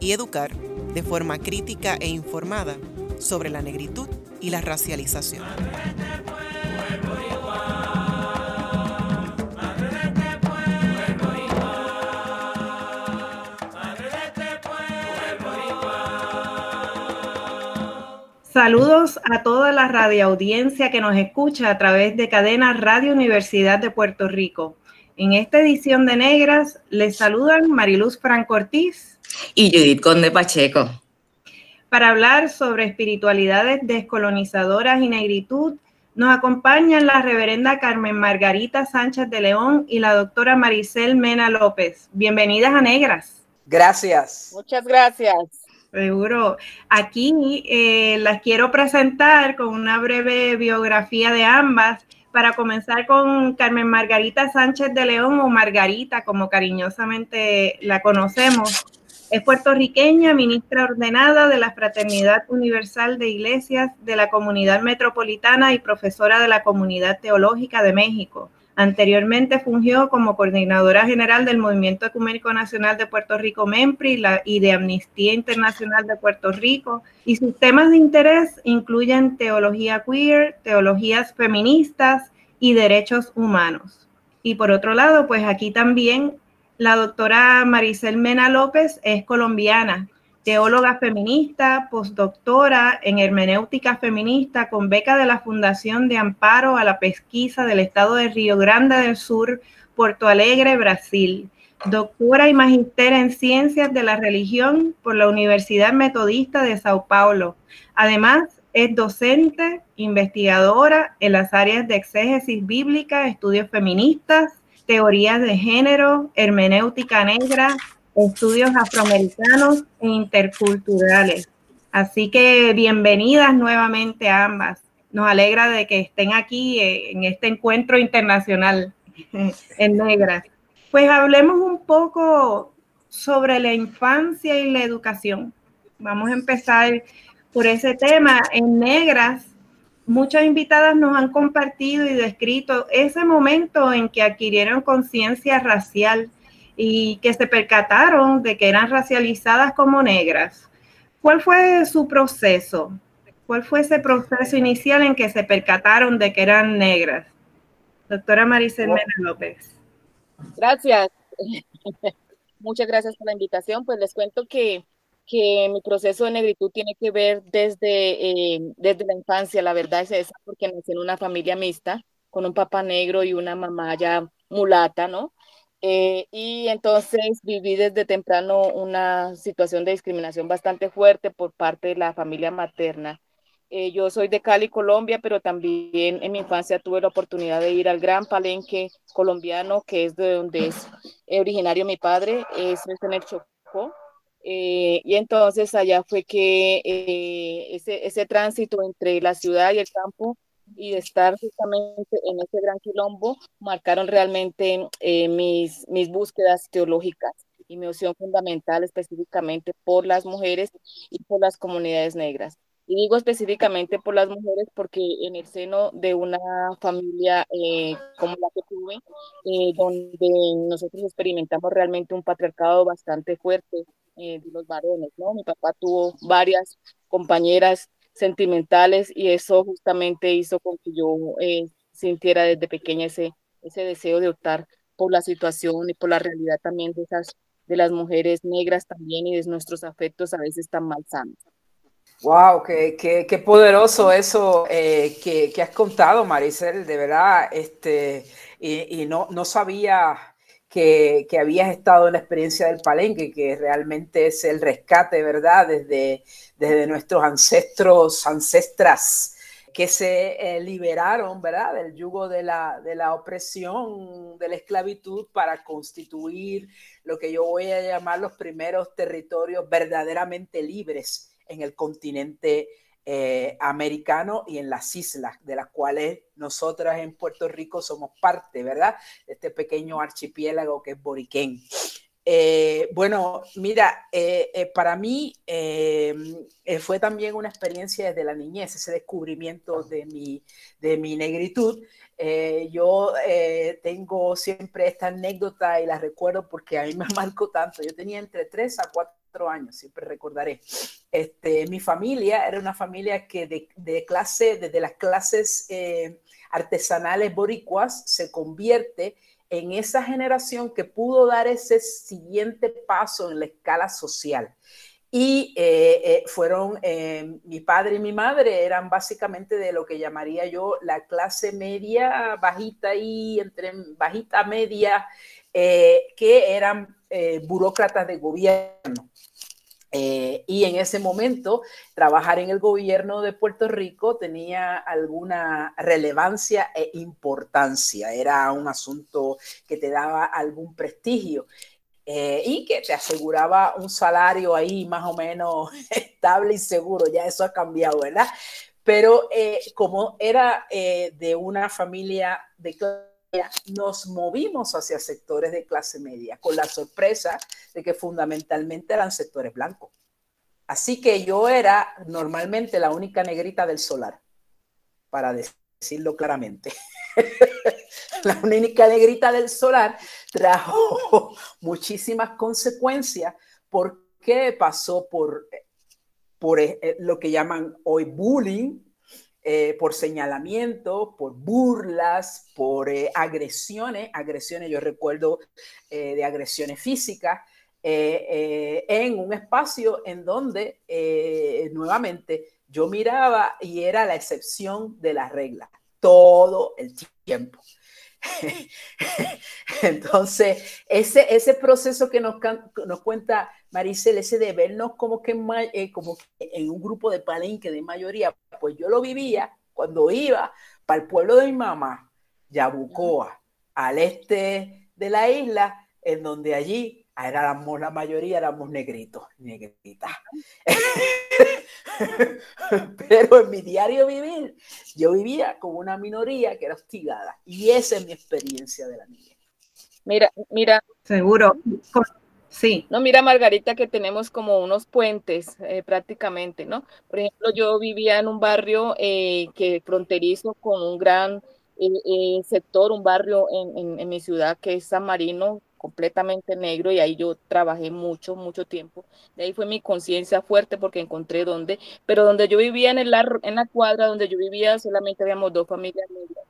y educar de forma crítica e informada sobre la negritud y la racialización. Saludos a toda la radioaudiencia que nos escucha a través de cadena Radio Universidad de Puerto Rico. En esta edición de Negras les saludan Mariluz Franco Ortiz y Judith Conde Pacheco. Para hablar sobre espiritualidades descolonizadoras y negritud, nos acompañan la reverenda Carmen Margarita Sánchez de León y la doctora Maricel Mena López. Bienvenidas a Negras. Gracias. Muchas gracias. Seguro. Aquí eh, las quiero presentar con una breve biografía de ambas. Para comenzar con Carmen Margarita Sánchez de León o Margarita, como cariñosamente la conocemos. Es puertorriqueña, ministra ordenada de la Fraternidad Universal de Iglesias de la Comunidad Metropolitana y profesora de la Comunidad Teológica de México. Anteriormente fungió como coordinadora general del Movimiento Ecuménico Nacional de Puerto Rico, MEMPRI, y de Amnistía Internacional de Puerto Rico. Y sus temas de interés incluyen teología queer, teologías feministas y derechos humanos. Y por otro lado, pues aquí también la doctora Maricel Mena López es colombiana, teóloga feminista, postdoctora en hermenéutica feminista con beca de la Fundación de Amparo a la Pesquisa del Estado de Río Grande del Sur, Puerto Alegre, Brasil. Doctora y magíster en Ciencias de la Religión por la Universidad Metodista de Sao Paulo. Además, es docente, investigadora en las áreas de exégesis bíblica, estudios feministas, teorías de género, hermenéutica negra, estudios afroamericanos e interculturales. Así que bienvenidas nuevamente a ambas. Nos alegra de que estén aquí eh, en este encuentro internacional en negras. Pues hablemos un poco sobre la infancia y la educación. Vamos a empezar por ese tema. En negras muchas invitadas nos han compartido y descrito ese momento en que adquirieron conciencia racial y que se percataron de que eran racializadas como negras. ¿Cuál fue su proceso? ¿Cuál fue ese proceso inicial en que se percataron de que eran negras? Doctora Maricel Mena López. Gracias. Muchas gracias por la invitación. Pues les cuento que que mi proceso de negritud tiene que ver desde, eh, desde la infancia, la verdad es esa, porque nací en una familia mixta, con un papá negro y una mamá ya mulata, ¿no? Eh, y entonces viví desde temprano una situación de discriminación bastante fuerte por parte de la familia materna. Eh, yo soy de Cali, Colombia, pero también en mi infancia tuve la oportunidad de ir al gran palenque colombiano, que es de donde es originario mi padre, es en el Chocó. Eh, y entonces allá fue que eh, ese, ese tránsito entre la ciudad y el campo y de estar justamente en ese gran quilombo marcaron realmente eh, mis, mis búsquedas teológicas y mi opción fundamental específicamente por las mujeres y por las comunidades negras. Y digo específicamente por las mujeres porque en el seno de una familia como la que tuve, donde nosotros experimentamos realmente un patriarcado bastante fuerte, eh, de los varones, ¿no? Mi papá tuvo varias compañeras sentimentales y eso justamente hizo con que yo eh, sintiera desde pequeña ese, ese deseo de optar por la situación y por la realidad también de esas de las mujeres negras también y de nuestros afectos a veces tan malsanos. Wow, qué, qué, qué poderoso eso eh, que, que, has contado, Maricel, de verdad, este, y, y no, no sabía que, que, habías estado en la experiencia del palenque, que realmente es el rescate, ¿verdad? Desde, desde nuestros ancestros, ancestras que se liberaron, ¿verdad?, del yugo de la, de la opresión, de la esclavitud, para constituir lo que yo voy a llamar los primeros territorios verdaderamente libres en el continente eh, americano y en las islas, de las cuales nosotras en Puerto Rico somos parte, ¿verdad? Este pequeño archipiélago que es Boriquén. Eh, bueno, mira, eh, para mí fue también una experiencia desde la niñez, ese descubrimiento de mi, de mi negritud. yo tengo siempre esta anécdota y la recuerdo porque a mí me marcó tanto. Yo tenía entre 3 a 4 años, siempre recordaré. Este, mi familia era una familia que de, clase, desde las clases eh, artesanales boricuas, se convierte en esa generación que pudo dar ese siguiente paso en la escala social. Y eh, eh, fueron, mi padre y mi madre eran básicamente de lo que llamaría yo la clase media, bajita y entre bajita media, que eran burócratas de gobierno. Eh, y en ese momento, trabajar en el gobierno de Puerto Rico tenía alguna relevancia e importancia. Era un asunto que te daba algún prestigio. Eh, y que te aseguraba un salario ahí más o menos estable y seguro. Ya eso ha cambiado, ¿verdad? Pero eh, como era de una familia de nos movimos hacia sectores de clase media, con la sorpresa de que fundamentalmente eran sectores blancos. Así que yo era normalmente la única negrita del solar, para decirlo claramente. la única negrita del solar trajo muchísimas consecuencias porque pasó por, por eh, lo que llaman hoy bullying, eh, por señalamiento, por burlas, por eh, agresiones, agresiones, yo recuerdo eh, de agresiones físicas, en un espacio en donde nuevamente yo miraba y era la excepción de la regla todo el tiempo. Entonces, ese, ese proceso que nos, nos cuenta Maricel, ese de vernos como que, eh, como en un grupo de palenque de mayoría, pues yo lo vivía cuando iba para el pueblo de mi mamá, Yabucoa, al este de la isla, en donde allí éramos la mayoría, éramos negritos, negritas. Pero en mi diario vivir, yo vivía con una minoría que era hostigada. Y esa es mi experiencia de la niña. Mira, mira. Seguro. Sí. No, mira, Margarita, que tenemos como unos puentes eh, prácticamente, ¿no? Por ejemplo, yo vivía en un barrio eh, que fronterizo con un gran eh, sector, un barrio en, en, mi ciudad que es San Marino, completamente negro y ahí yo trabajé mucho, mucho tiempo. De ahí fue mi conciencia fuerte porque encontré dónde, pero donde yo vivía en, el, en la cuadra donde yo vivía solamente habíamos dos familias negras.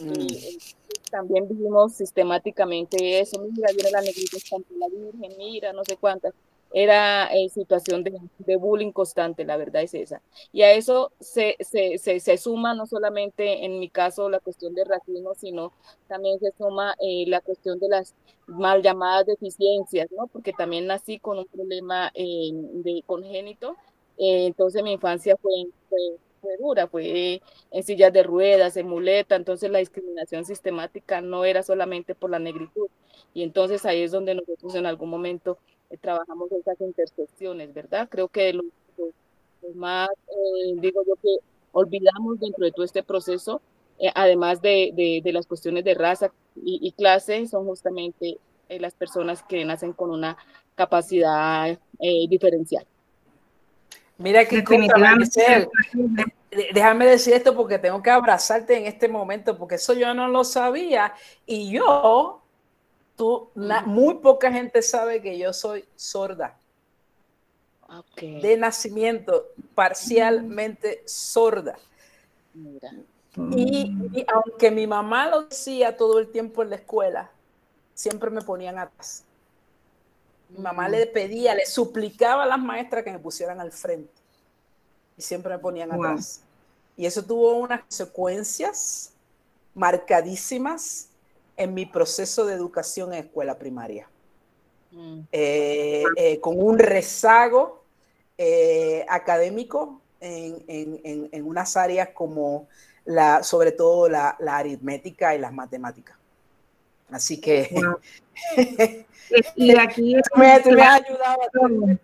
Mm. Eh, también vivimos sistemáticamente eso, mira, viene la negrita, la Virgen, mira, no sé cuántas era eh, situación de, bullying constante, la verdad es esa. Y a eso se, se, se, suma no solamente en mi caso la cuestión de racismo, sino también se suma eh, la cuestión de las mal llamadas deficiencias, ¿no? Porque también nací con un problema eh, de congénito, entonces mi infancia fue, fue, fue dura, fue en sillas de ruedas, en muleta, entonces la discriminación sistemática no era solamente por la negritud. Y entonces ahí es donde nosotros en algún momento eh, trabajamos esas intersecciones, ¿verdad? Creo que lo, más, eh, digo yo, que olvidamos dentro de todo este proceso, eh, además de, de, las cuestiones de raza y, clase, son justamente las personas que nacen con una capacidad diferencial. Mira qué Déjame decir esto porque tengo que abrazarte en este momento, porque eso yo no lo sabía. Y yo muy poca gente sabe que yo soy sorda. De nacimiento, parcialmente sorda. Y, aunque mi mamá lo decía todo el tiempo en la escuela, siempre me ponían atrás. Mi mamá le pedía, le suplicaba a las maestras que me pusieran al frente. Y siempre me ponían atrás. Y eso tuvo unas consecuencias marcadísimas en mi proceso de educación en escuela primaria. Mm. Eh, eh, con un rezago eh, académico en, unas áreas como la, sobre todo la, aritmética y las matemáticas. Así que... y aquí me, ha ayudado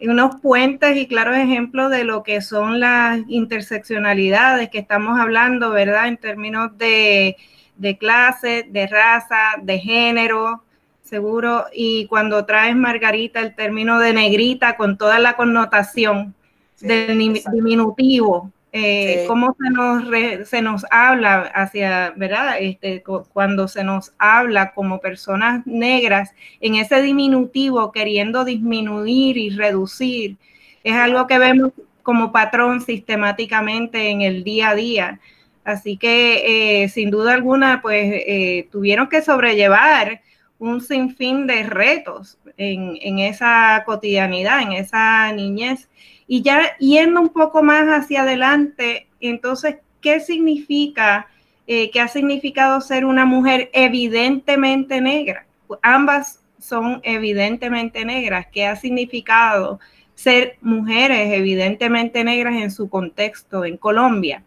unos puentes y claros ejemplos de lo que son las interseccionalidades que estamos hablando, ¿verdad? En términos de, de clase, de raza, de género, seguro. Y cuando traes, Margarita, el término de negrita con toda la connotación del diminutivo, eh, cómo se nos, se nos habla hacia, ¿verdad? Este, cuando se nos habla como personas negras en ese diminutivo, queriendo disminuir y reducir, es algo que vemos como patrón sistemáticamente en el día a día. Así que, eh, sin duda alguna, pues eh, tuvieron que sobrellevar un sinfín de retos en, esa cotidianidad, en esa niñez y ya yendo un poco más hacia adelante, entonces, ¿qué significa, eh, qué ha significado ser una mujer evidentemente negra? Ambas son evidentemente negras. ¿Qué ha significado ser mujeres evidentemente negras en su contexto en Colombia?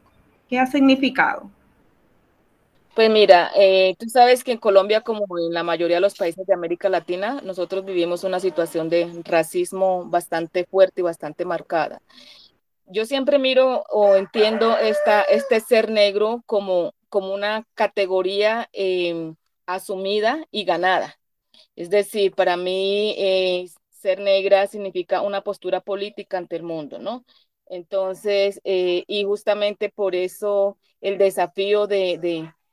¿Qué ha significado? Pues mira, eh, tú sabes que en Colombia, como en la mayoría de los países de América Latina, nosotros vivimos una situación de racismo bastante fuerte y bastante marcada. Yo siempre miro o entiendo esta, este ser negro como, como una categoría em, asumida y ganada. Es decir, para mí eh, ser negra significa una postura política ante el mundo, ¿no? Entonces, eh, y justamente por eso el desafío de,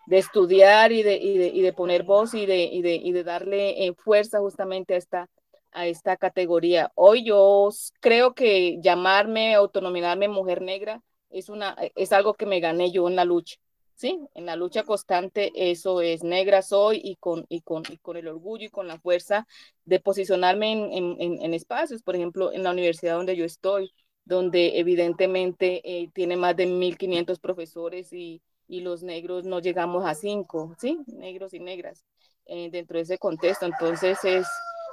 de estudiar y de, y de, poner voz y de, y de, y darle eh, fuerza justamente a esta, a esta categoría. Hoy yo creo que llamarme, autonominarme mujer negra es, una, es algo que me gané yo en la lucha. Sí, en la lucha constante eso es negra soy y con, y con, y con el orgullo y con la fuerza de posicionarme en, en, en espacios, por ejemplo, en la universidad donde yo estoy, donde evidentemente eh, tiene más de 1.500 profesores y, y los negros no llegamos a cinco, ¿sí? Negros y negras eh, dentro de ese contexto. Entonces es,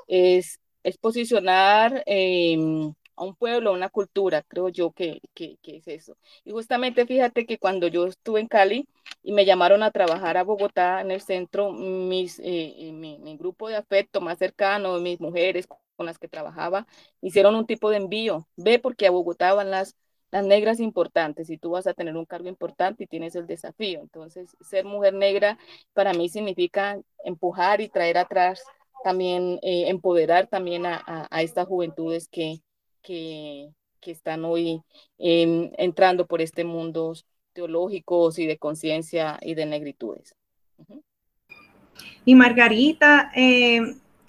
es, es posicionar em, a un pueblo, a una cultura, creo yo que, que, que, es eso. Y justamente fíjate que cuando yo estuve en Cali y me llamaron a trabajar a Bogotá en el centro, mis, eh, eh, mi, mi, grupo de afecto más cercano, mis mujeres con las que trabajaba, hicieron un tipo de envío. Ve porque a Bogotá van las las negras importantes y tú vas a tener un cargo importante y tienes el desafío. Entonces, ser mujer negra para mí significa empujar y traer atrás, también eh, empoderar también a, estas juventudes que, que, están hoy em, entrando por este mundo teológicos y de conciencia y de negritudes. Y Margarita, eh,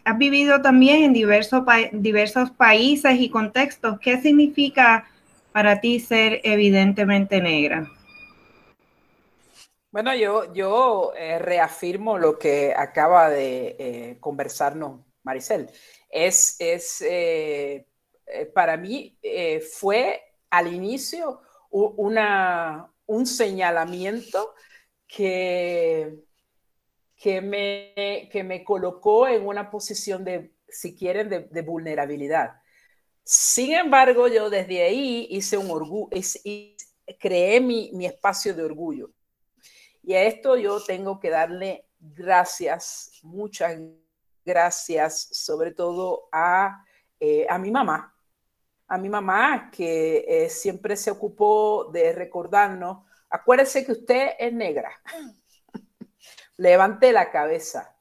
has vivido también en diversos, diversos países y contextos. ¿Qué significa para ti ser evidentemente negra? Bueno, yo, yo eh, reafirmo lo que acaba de eh, conversarnos Maricel. Es, es eh, para mí fue al inicio una, un señalamiento que, que, me, que me colocó en una posición de, si quieren, de vulnerabilidad. Sin embargo, yo desde ahí hice un orgullo, creé mi, mi espacio de orgullo. Y a esto yo tengo que darle gracias, muchas gracias, sobre todo a, eh, a mi mamá, a mi mamá que eh, siempre se ocupó de recordarnos, acuérdese que usted es negra, levante la cabeza.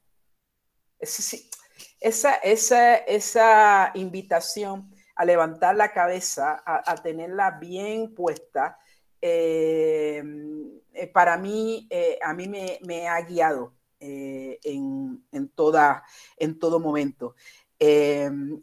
Esa, esa, esa invitación a levantar la cabeza, a, tenerla bien puesta, eh, eh, para mí, eh, a mí me, ha guiado en, toda, en todo momento.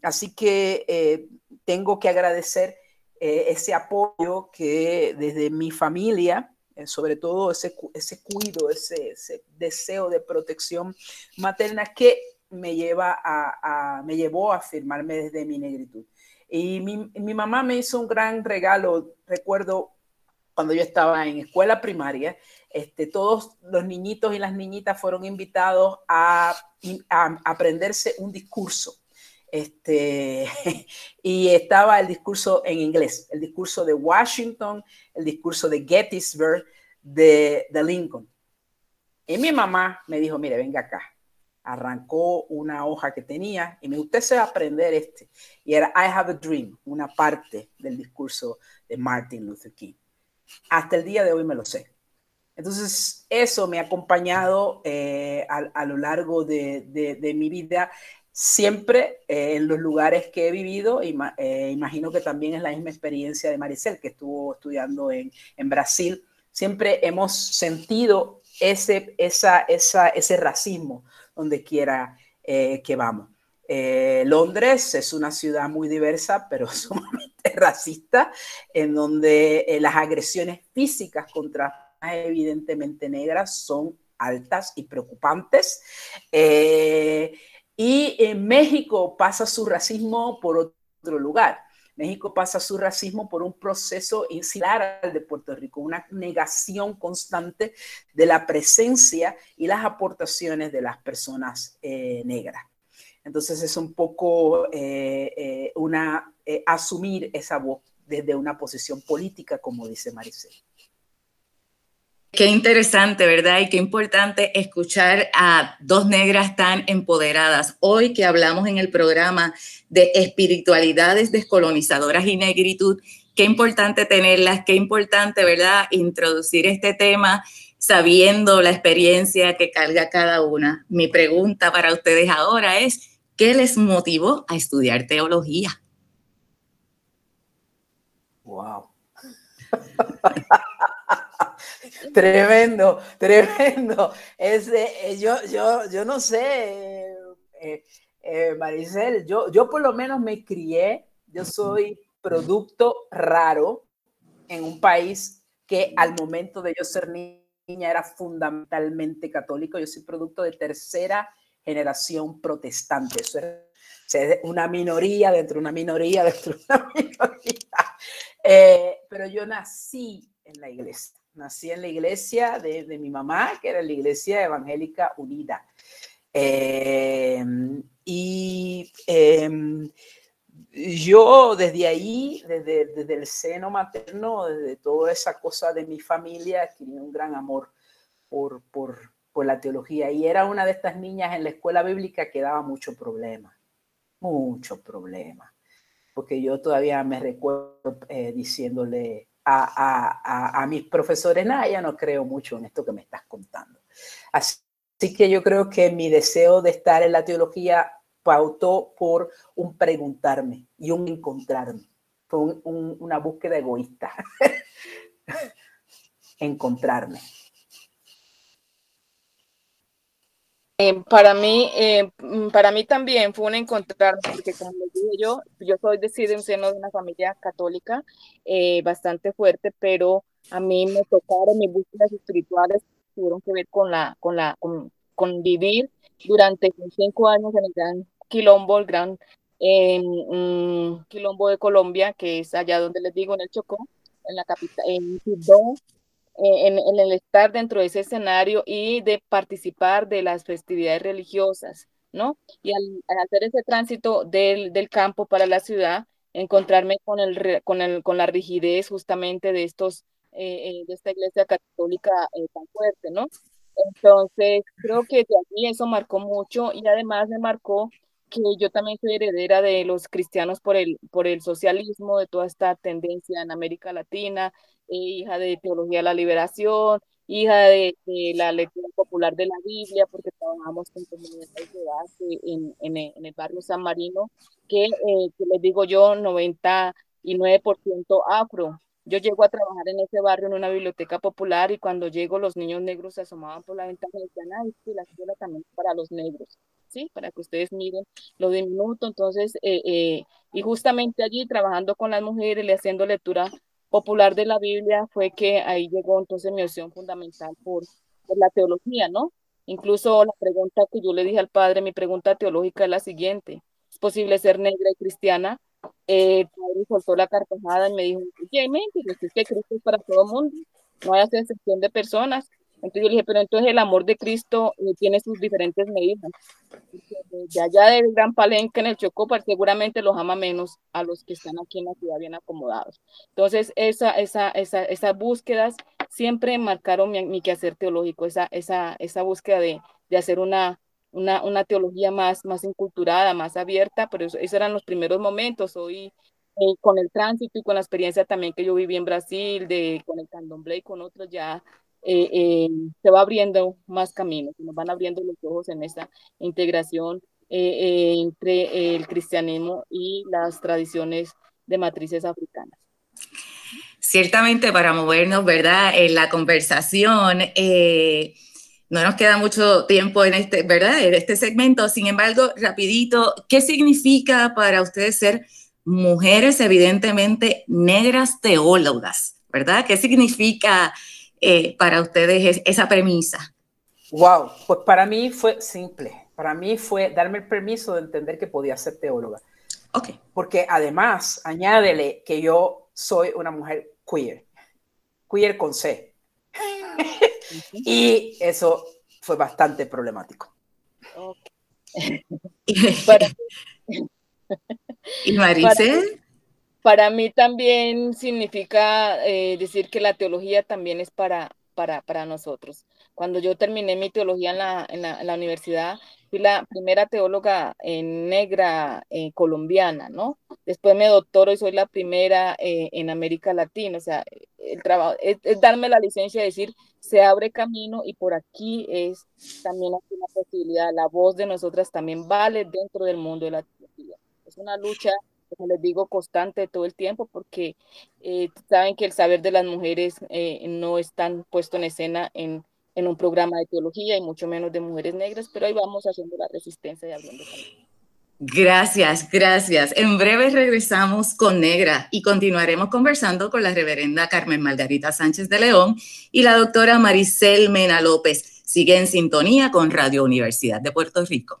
así que tengo que agradecer ese apoyo que desde mi familia, sobre todo ese, ese cuido, ese, deseo de protección materna que me, lleva a, me llevó a firmarme desde mi negritud. Y mi, mi, mamá me hizo un gran regalo, recuerdo cuando yo estaba en escuela primaria, este, todos los niñitos y las niñitas fueron invitados a, a aprenderse un discurso. Este, y estaba el discurso en inglés, el discurso de Washington, el discurso de Gettysburg, de, de Lincoln. Y mi mamá me dijo, mire, venga acá. Arrancó una hoja que tenía y me usted se va a aprender este. Y era I have a dream, una parte del discurso de Martin Luther King. Hasta el día de hoy me lo sé. Entonces, eso me ha acompañado eh, a, lo largo de, de, mi vida, siempre eh, en los lugares que he vivido. y eh, imagino que también es la misma experiencia de Maricel, que estuvo estudiando en, en Brasil. Siempre hemos sentido ese, esa, esa, ese racismo donde quiera eh, que vamos. Londres es una ciudad muy diversa, pero sumamente racista, en donde las agresiones físicas contra evidentemente negras son altas y preocupantes. Y en México pasa su racismo por otro lugar. México pasa su racismo por un proceso similar al de Puerto Rico, una negación constante de la presencia y las aportaciones de las personas eh, negras. Entonces es un poco eh, eh, una, asumir esa voz desde una posición política, como dice Maricel. Qué interesante, ¿verdad? Y qué importante escuchar a dos negras tan empoderadas. Hoy que hablamos en el programa de espiritualidades descolonizadoras y negritud, qué importante tenerlas, qué importante, ¿verdad? Introducir este tema sabiendo la experiencia que carga cada una. Mi pregunta para ustedes ahora es, ¿qué les motivó a estudiar teología? Wow. tremendo, tremendo. Es, eh, yo, yo, yo no sé, eh, eh, Maricel, yo, yo por lo menos me crié, yo soy producto raro en un país que al momento de yo ser niña era fundamentalmente católico. Yo soy producto de tercera generación protestante. Eso es una minoría dentro de una minoría dentro de una minoría. pero yo nací en la iglesia nací en la iglesia de, mi mamá, que era la iglesia evangélica unida. Em, y em, yo desde ahí, desde, desde, el seno materno, desde toda esa cosa de mi familia, tenía un gran amor por, por, por, la teología. Y era una de estas niñas en la escuela bíblica que daba mucho problema, mucho problema. Porque yo todavía me recuerdo eh, diciéndole, a, mis profesores, nada, ya no creo mucho en esto que me estás contando. Así, que yo creo que mi deseo de estar en la teología pautó por un preguntarme y un encontrarme. Fue una búsqueda egoísta. encontrarme. Eh, para mí, eh, para mí también fue un encontrar, porque como les dije yo, yo soy de, en un seno de una familia católica eh, bastante fuerte, pero a mí me tocaron mis búsquedas espirituales tuvieron que ver con la, con la, con, vivir durante cinco años en el Gran Quilombo, el Gran mm, Quilombo de Colombia, que es allá donde les digo, en el Chocó, en la capital, en Quibdó, eh, en, el estar dentro de ese escenario y de participar de las festividades religiosas, ¿no? Y al, hacer ese tránsito del, del, campo para la ciudad, encontrarme con, el, con, el, con la rigidez justamente de estos, eh, eh, de esta iglesia católica tan fuerte, ¿no? Entonces, creo que de allí eso marcó mucho y además me marcó que yo también soy heredera de los cristianos por el, por el socialismo, de toda esta tendencia en América Latina, eh, hija de Teología de la Liberación, hija de, la lectura popular de la Biblia, porque trabajamos con comunidades de base en, en, en el barrio San Marino, que, eh, que les digo yo, 99% afro. Yo llego a trabajar en ese barrio en una biblioteca popular y cuando llego los niños negros se asomaban por la ventana y decían, ay, sí, la escuela también es para los negros. ¿sí? Para que ustedes miren lo diminuto. Entonces, eh, eh, y justamente allí trabajando con las mujeres y haciendo lectura popular de la Biblia fue que ahí llegó entonces mi opción fundamental por, la teología, ¿no? Incluso la pregunta que yo le dije al padre, mi pregunta teológica es la siguiente, ¿es posible ser negra y cristiana? Eh, el padre soltó la carcajada y me dijo, oye, mente, es que Cristo es para todo el mundo, no hay excepción de personas, Entonces yo le dije, pero entonces el amor de Cristo eh, tiene sus diferentes medidas. De allá del Gran Palenque en el Chocó, seguramente los ama menos a los que están aquí en la ciudad bien acomodados. Entonces, esa, esa, esa, esas búsquedas siempre marcaron mi, mi quehacer teológico, esa, esa, esa búsqueda de, de hacer una, una, una, teología más, más inculturada, más abierta, pero esos eran los primeros momentos. Hoy, eh, con el tránsito y con la experiencia también que yo viví en Brasil, de, con el candomblé y con otros, ya eh, eh, se va abriendo más caminos, nos van abriendo los ojos en esa integración entre el cristianismo y las tradiciones de matrices africanas. Ciertamente para movernos, ¿verdad? En la conversación, no nos queda mucho tiempo en este, ¿verdad? En este segmento. Sin embargo, rapidito, ¿qué significa para ustedes ser mujeres evidentemente negras teólogas? ¿Verdad? ¿Qué significa eh, para ustedes esa premisa? Wow, pues para mí fue simple. Para mí fue darme el permiso de entender que podía ser teóloga. Ok. Porque además, añádele que yo soy una mujer queer. Queer con C. y eso fue bastante problemático. Okay. ¿Y Maricel? Para, mí también significa eh, decir que la teología también es para, para, para nosotros. Cuando yo terminé mi teología en la, en la, universidad, fui la primera teóloga en negra eh, colombiana, ¿no? Después me doctoro y soy la primera eh, en América Latina. O sea, el trabajo es, darme la licencia de decir, se abre camino y por aquí es también una posibilidad. La voz de nosotras también vale dentro del mundo de la teología. Es una lucha como les digo, constante todo el tiempo, porque eh, saben que el saber de las mujeres no es tan puesto en escena en, en un programa de teología y mucho menos de mujeres negras, pero ahí vamos haciendo la resistencia y abriendo Gracias, gracias. En breve regresamos con Negra y continuaremos conversando con la reverenda Carmen Margarita Sánchez de León y la doctora Maricel Mena López. Sigue en sintonía con Radio Universidad de Puerto Rico.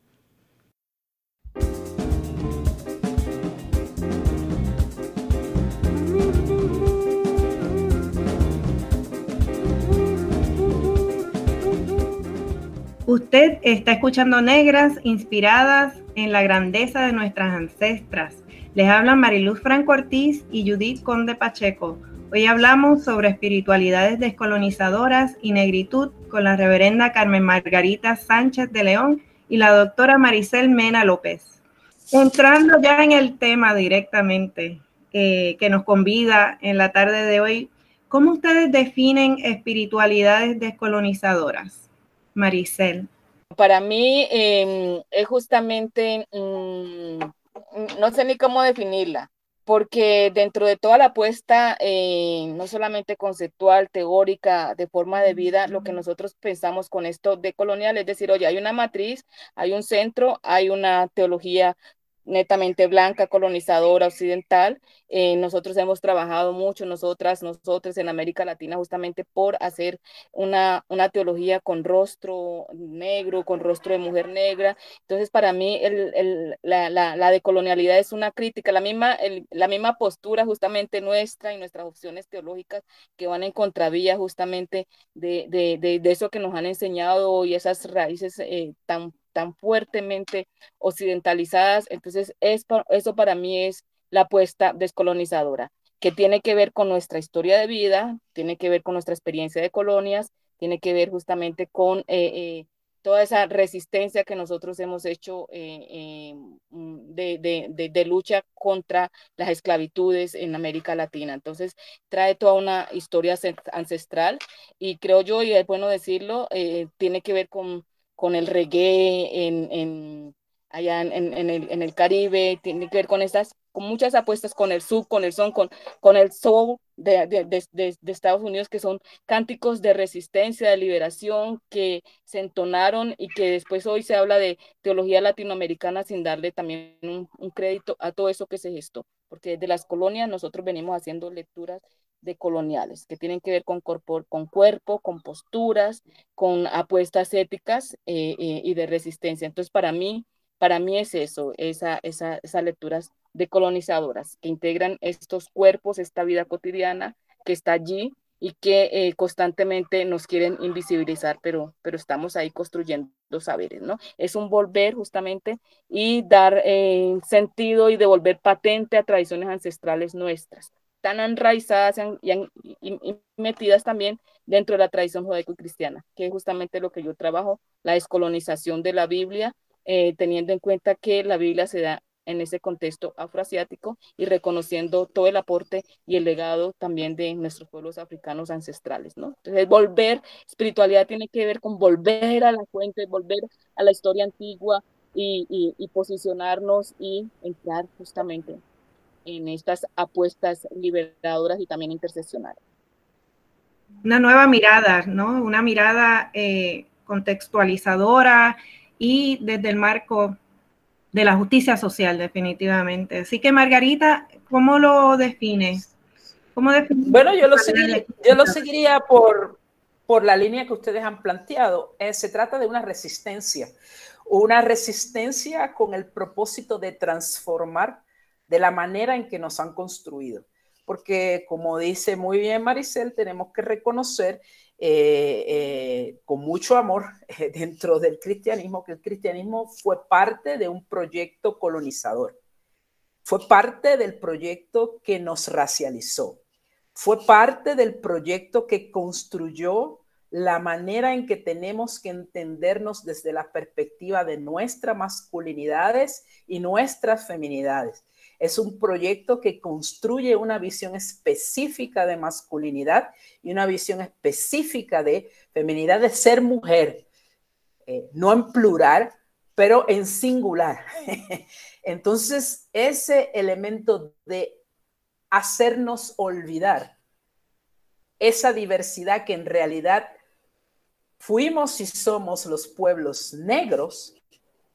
Usted está escuchando Negras inspiradas en la grandeza de nuestras ancestras. Les hablan Mariluz Franco Ortiz y Judith Conde Pacheco. Hoy hablamos sobre espiritualidades descolonizadoras y negritud con la reverenda Carmen Margarita Sánchez de León y la doctora Maricel Mena López. Entrando ya en el tema directamente eh, que nos convida en la tarde de hoy, ¿cómo ustedes definen espiritualidades descolonizadoras? Maricel? Para mí em, es justamente, mm, no sé ni cómo definirla, porque dentro de toda la apuesta, eh, no solamente conceptual, teórica, de forma de vida, lo que nosotros pensamos con esto de colonial es decir, oye, hay una matriz, hay un centro, hay una teología netamente blanca, colonizadora, occidental. Eh, nosotros hemos trabajado mucho, nosotras, nosotros en América Latina, justamente por hacer una, una teología con rostro negro, con rostro de mujer negra. Entonces, para mí, el, el, la, la, la, decolonialidad es una crítica, la misma, el, la misma postura justamente nuestra y nuestras opciones teológicas que van en contravía justamente de, de, de, de eso que nos han enseñado y esas raíces eh, tan tan fuertemente occidentalizadas. Entonces, eso para mí es la apuesta descolonizadora, que tiene que ver con nuestra historia de vida, tiene que ver con nuestra experiencia de colonias, tiene que ver justamente con eh, eh, toda esa resistencia que nosotros hemos hecho eh, mm, de, lucha contra las esclavitudes en América Latina. Entonces, trae toda una historia ancestral y creo yo, y es bueno decirlo, tiene que ver con, con el reggae en, allá en, el, en el Caribe, tiene que ver con estas con muchas apuestas con el sub, con el son, con, con el soul de, de, de, de, Estados Unidos, que son cánticos de resistencia, de liberación, que se entonaron y que después hoy se habla de teología latinoamericana sin darle también un, un crédito a todo eso que se gestó, porque desde las colonias nosotros venimos haciendo lecturas de coloniales, que tienen que ver con, corpor, con cuerpo, con posturas, con apuestas éticas eh, eh, y de resistencia. Entonces, para mí, para mí es eso, esa, esa, esas lecturas decolonizadoras que integran estos cuerpos, esta vida cotidiana que está allí y que eh, constantemente nos quieren invisibilizar, pero, pero estamos ahí construyendo saberes, ¿no? Es un volver justamente y dar sentido y devolver patente a tradiciones ancestrales nuestras, tan enraizadas y, metidas también dentro de la tradición judaico-cristiana, que es justamente lo que yo trabajo, la descolonización de la Biblia, eh, teniendo en cuenta que la Biblia se da en ese contexto afroasiático y reconociendo todo el aporte y el legado también de nuestros pueblos africanos ancestrales, ¿no? Entonces, volver, espiritualidad tiene que ver con volver a la fuente, volver a la historia antigua y, posicionarnos y entrar justamente en estas apuestas liberadoras y también interseccionales. Una nueva mirada, ¿no? Una mirada eh, contextualizadora y desde el marco de la justicia social, definitivamente. Así que, Margarita, ¿cómo lo defines? ¿Cómo bueno, yo lo, seguiría, yo lo seguiría por, por la línea que ustedes han planteado. Eh, se trata de una resistencia, una resistencia con el propósito de transformar de la manera en que nos han construido. Porque, como dice muy bien Maricel, tenemos que reconocer eh, eh, con mucho amor eh, dentro del cristianismo, que el cristianismo fue parte de un proyecto colonizador, fue parte del proyecto que nos racializó, fue parte del proyecto que construyó la manera en que tenemos que entendernos desde la perspectiva de nuestras masculinidades y nuestras feminidades. Es un proyecto que construye una visión específica de masculinidad y una visión específica de feminidad, de ser mujer, eh, no en plural, pero en singular. Entonces, ese elemento de hacernos olvidar esa diversidad que en realidad fuimos y somos los pueblos negros,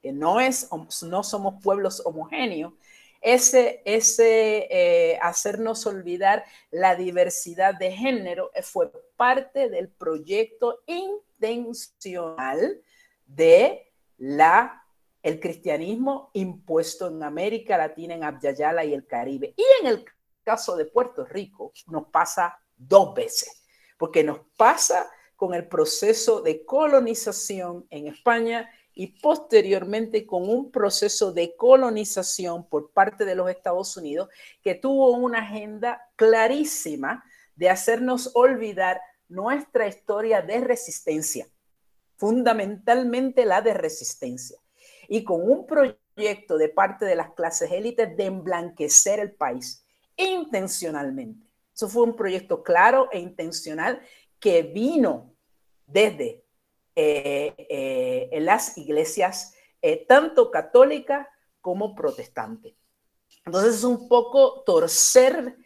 que no, es, no somos pueblos homogéneos, ese, ese eh, hacernos olvidar la diversidad de género eh, fue parte del proyecto intencional de la el cristianismo impuesto en América Latina, en Abya y el Caribe. Y en el caso de Puerto Rico nos pasa dos veces, porque nos pasa con el proceso de colonización en España y posteriormente con un proceso de colonización por parte de los Estados Unidos que tuvo una agenda clarísima de hacernos olvidar nuestra historia de resistencia, fundamentalmente la de resistencia, y con un proyecto de parte de las clases élites de emblanquecer el país intencionalmente. Eso fue un proyecto claro e intencional que vino desde en las iglesias eh, tanto católicas como protestantes. Entonces es un poco torcer,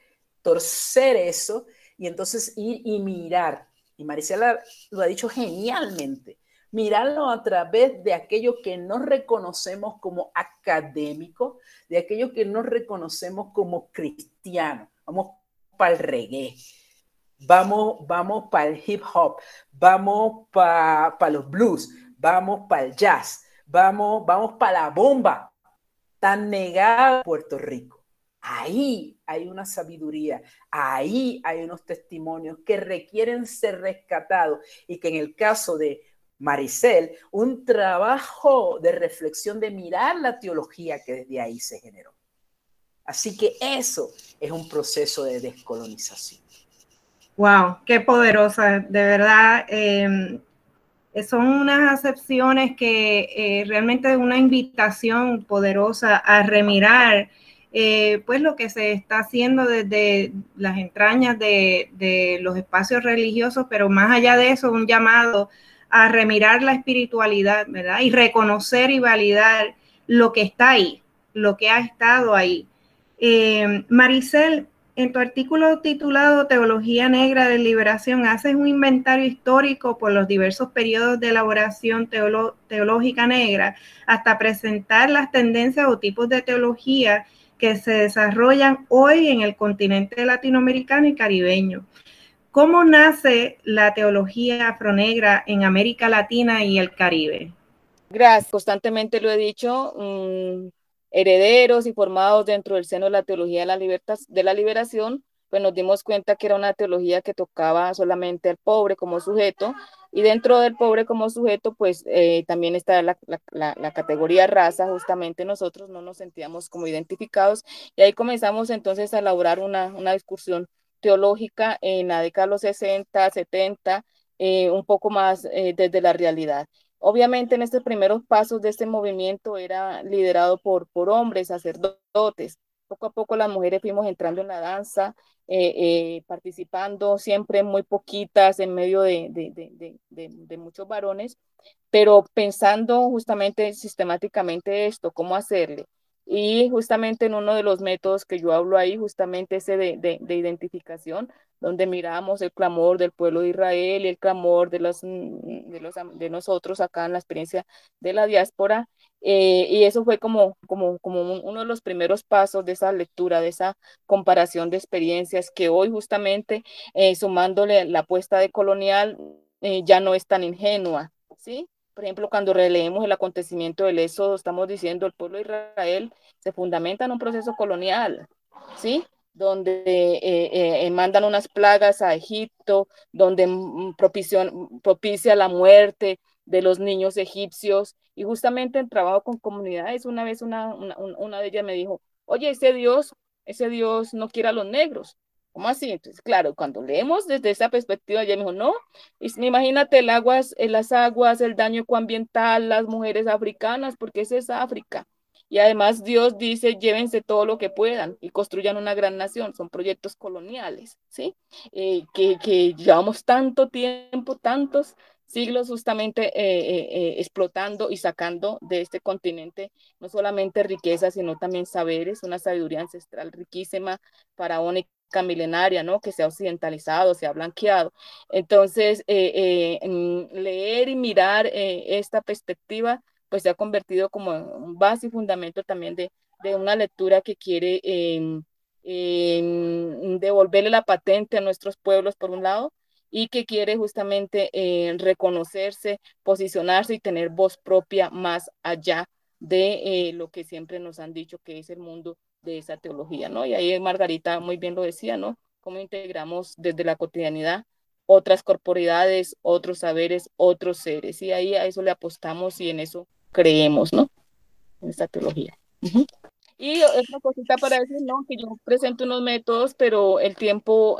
torcer eso y entonces ir y mirar. Y Maricela lo ha dicho genialmente. Mirarlo a través de aquello que no reconocemos como académico, de aquello que no reconocemos como cristiano. Vamos para el reggae, vamos, vamos para el hip hop, vamos para los blues, vamos para el jazz, vamos, vamos para la bomba tan negada Puerto Rico. Ahí hay una sabiduría, ahí hay unos testimonios que requieren ser rescatados y que en el caso de Maricel, un trabajo de reflexión de mirar la teología que desde ahí se generó. Así que eso es un proceso de descolonización. Wow, qué poderosa, de verdad. Em, son unas acepciones que eh, realmente es una invitación poderosa a remirar eh, pues lo que se está haciendo desde las entrañas de, los espacios religiosos, pero más allá de eso, un llamado a remirar la espiritualidad, ¿verdad? Y reconocer y validar lo que está ahí, lo que ha estado ahí. Eh, Maricel, en tu artículo titulado Teología Negra de Liberación, haces un inventario histórico por los diversos periodos de elaboración teológica negra hasta presentar las tendencias o tipos de teología que se desarrollan hoy en el continente latinoamericano y caribeño. ¿Cómo nace la teología afronegra en América Latina y el Caribe? Gracias, constantemente lo he dicho, mm, herederos y formados dentro del seno de la teología de la, de la liberación, pues nos dimos cuenta que era una teología que tocaba solamente al pobre como sujeto y dentro del pobre como sujeto, pues eh, también está la, la, categoría raza, justamente nosotros no nos sentíamos como identificados y ahí comenzamos entonces a elaborar una, una discusión teológica en la década de los 60, 70, eh, un poco más eh, desde la realidad. Obviamente en estos primeros pasos de este movimiento era liderado por, por hombres, sacerdotes, poco a poco las mujeres fuimos entrando en la danza, eh, eh, participando siempre muy poquitas en medio de, de, muchos varones, pero pensando justamente sistemáticamente esto, cómo hacerle. Y justamente en uno de los métodos que yo hablo ahí, justamente ese de, identificación, donde miramos el clamor del pueblo de Israel y el clamor de, los, mm, de, los, de nosotros acá en la experiencia de la diáspora. Eh, y eso fue como, como, como uno de los primeros pasos de esa lectura, de esa comparación de experiencias que hoy justamente eh, sumándole la apuesta de colonial eh, ya no es tan ingenua, ¿sí? Por ejemplo, cuando releemos el acontecimiento del éxodo, estamos diciendo el pueblo de Israel se fundamenta en un proceso colonial, ¿sí? Donde eh, eh, mandan unas plagas a Egipto, donde propicia la muerte de los niños egipcios. Y justamente en trabajo con comunidades, una vez una, una, una de ellas me dijo, oye, ese Dios, ese Dios no quiere a los negros. ¿Cómo así? Entonces, claro, cuando leemos desde esa perspectiva, ella me dijo, no, imagínate el aguas, las aguas, el daño ecoambiental, las mujeres africanas, porque esa es África. Y además Dios dice, llévense todo lo que puedan y construyan una gran nación. Son proyectos coloniales, ¿sí? Eh, que, que, llevamos tanto tiempo, tantos siglos justamente eh, eh, explotando y sacando de este continente no solamente riqueza, sino también saberes, una sabiduría ancestral riquísima, faraónica milenaria, ¿no? Que se ha occidentalizado, se ha blanqueado. Entonces, leer y mirar esta perspectiva pues se ha convertido como un base y fundamento también de, de una lectura que quiere em, devolverle la patente a nuestros pueblos, por un lado, y que quiere justamente eh, reconocerse, posicionarse y tener voz propia más allá de eh, lo que siempre nos han dicho que es el mundo de esa teología, ¿no? Y ahí Margarita muy bien lo decía, ¿no? Cómo integramos desde la cotidianidad otras corporidades, otros saberes, otros seres. Y ahí a eso le apostamos y en eso creemos, ¿no? En esta teología. Y otra cosita para decir, ¿no? Que yo presento unos métodos, pero el tiempo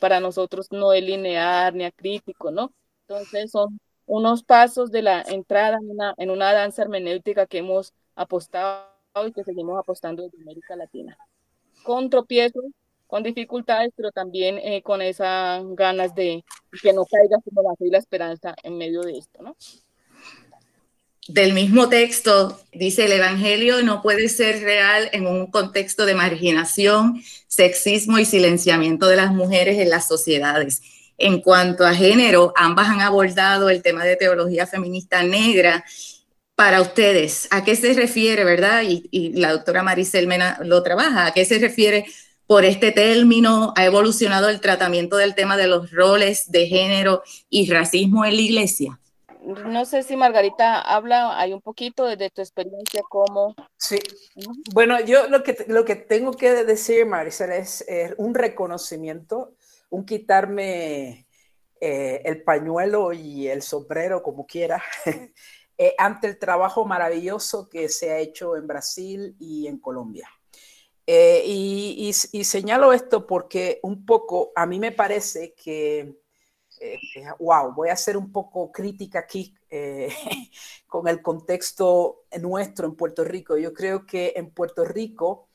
para nosotros no es lineal ni acrítico, ¿no? Entonces son unos pasos de la entrada en una, en una danza hermenéutica que hemos apostado y que seguimos apostando desde América Latina. Con tropiezos, con dificultades, pero también eh, con esas ganas de que no caiga como la fe y la esperanza en medio de esto, ¿no? Del mismo texto dice el Evangelio no puede ser real en un contexto de marginación, sexismo y silenciamiento de las mujeres en las sociedades. En cuanto a género, ambas han abordado el tema de teología feminista negra. Para ustedes, ¿a qué se refiere, verdad? Y, la doctora Maricel Mena lo trabaja. ¿A qué se refiere por este término? ¿Ha evolucionado el tratamiento del tema de los roles de género y racismo en la iglesia? No sé si Margarita habla hay un poquito desde tu experiencia como... Sí, bueno, yo lo que, lo que tengo que decir, Maricel, es, un reconocimiento, un quitarme eh, el pañuelo y el sombrero, como quiera, eh, ante el trabajo maravilloso que se ha hecho en Brasil y en Colombia. Eh, y, y señalo esto porque un poco a mí me parece que wow, voy a ser un poco crítica aquí con el contexto nuestro en Puerto Rico. Yo creo que en Puerto Rico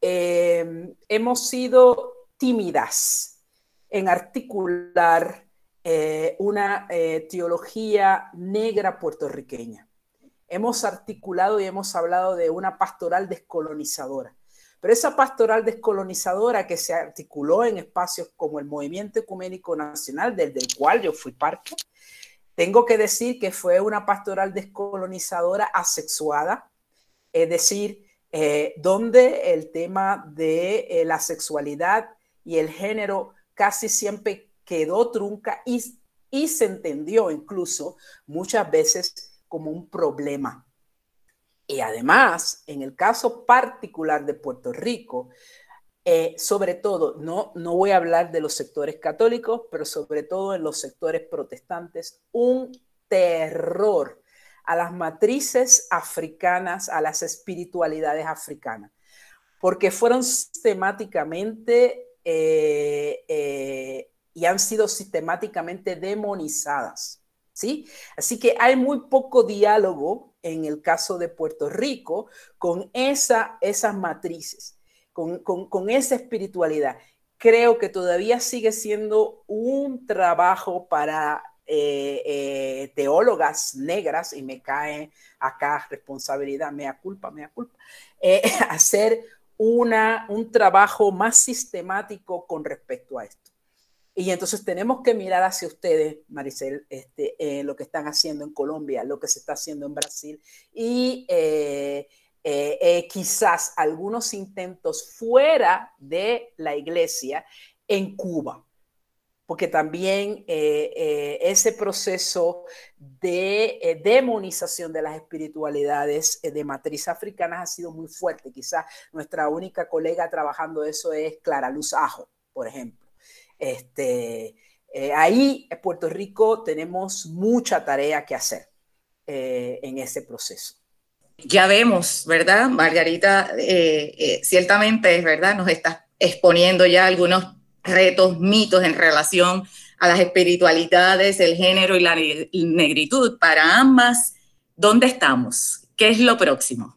hemos sido tímidas en articular una teología negra puertorriqueña hemos articulado y hemos hablado de una pastoral descolonizadora. Pero esa pastoral descolonizadora que se articuló en espacios como el Movimiento Ecuménico Nacional, del cual yo fui parte, tengo que decir que fue una pastoral descolonizadora asexuada, es decir, eh, donde el tema de eh, la sexualidad y el género casi siempre quedó trunca y se entendió incluso muchas veces como un problema. Y además, en el caso particular de Puerto Rico, eh, sobre todo, no, no voy a hablar de los sectores católicos, pero sobre todo en los sectores protestantes, un terror a las matrices africanas, a las espiritualidades africanas, porque fueron sistemáticamente eh, eh, y han sido sistemáticamente demonizadas. Así que hay muy poco diálogo en el caso de Puerto Rico con esa, esas matrices, con, esa espiritualidad. Creo que todavía sigue siendo un trabajo para eh, eh, teólogas negras, y me cae acá responsabilidad, mea culpa, mea culpa, eh, hacer una, un trabajo más sistemático con respecto a esto. Y entonces tenemos que mirar hacia ustedes, Maricel, este, eh, lo que están haciendo en Colombia, lo que se está haciendo en Brasil y eh, eh, quizás algunos intentos fuera de la iglesia en Cuba, porque también ese proceso de demonización de las espiritualidades de matriz africana ha sido muy fuerte. Quizás nuestra única colega trabajando eso es Clara Luz Ajo, por ejemplo. Este, eh, ahí en Puerto Rico tenemos mucha tarea que hacer eh, en ese proceso. Ya vemos, ¿verdad? Margarita, eh, ciertamente es verdad, nos está exponiendo ya algunos retos, mitos en relación a las espiritualidades, el género y la negritud. Para ambas, ¿dónde estamos? ¿Qué es lo próximo?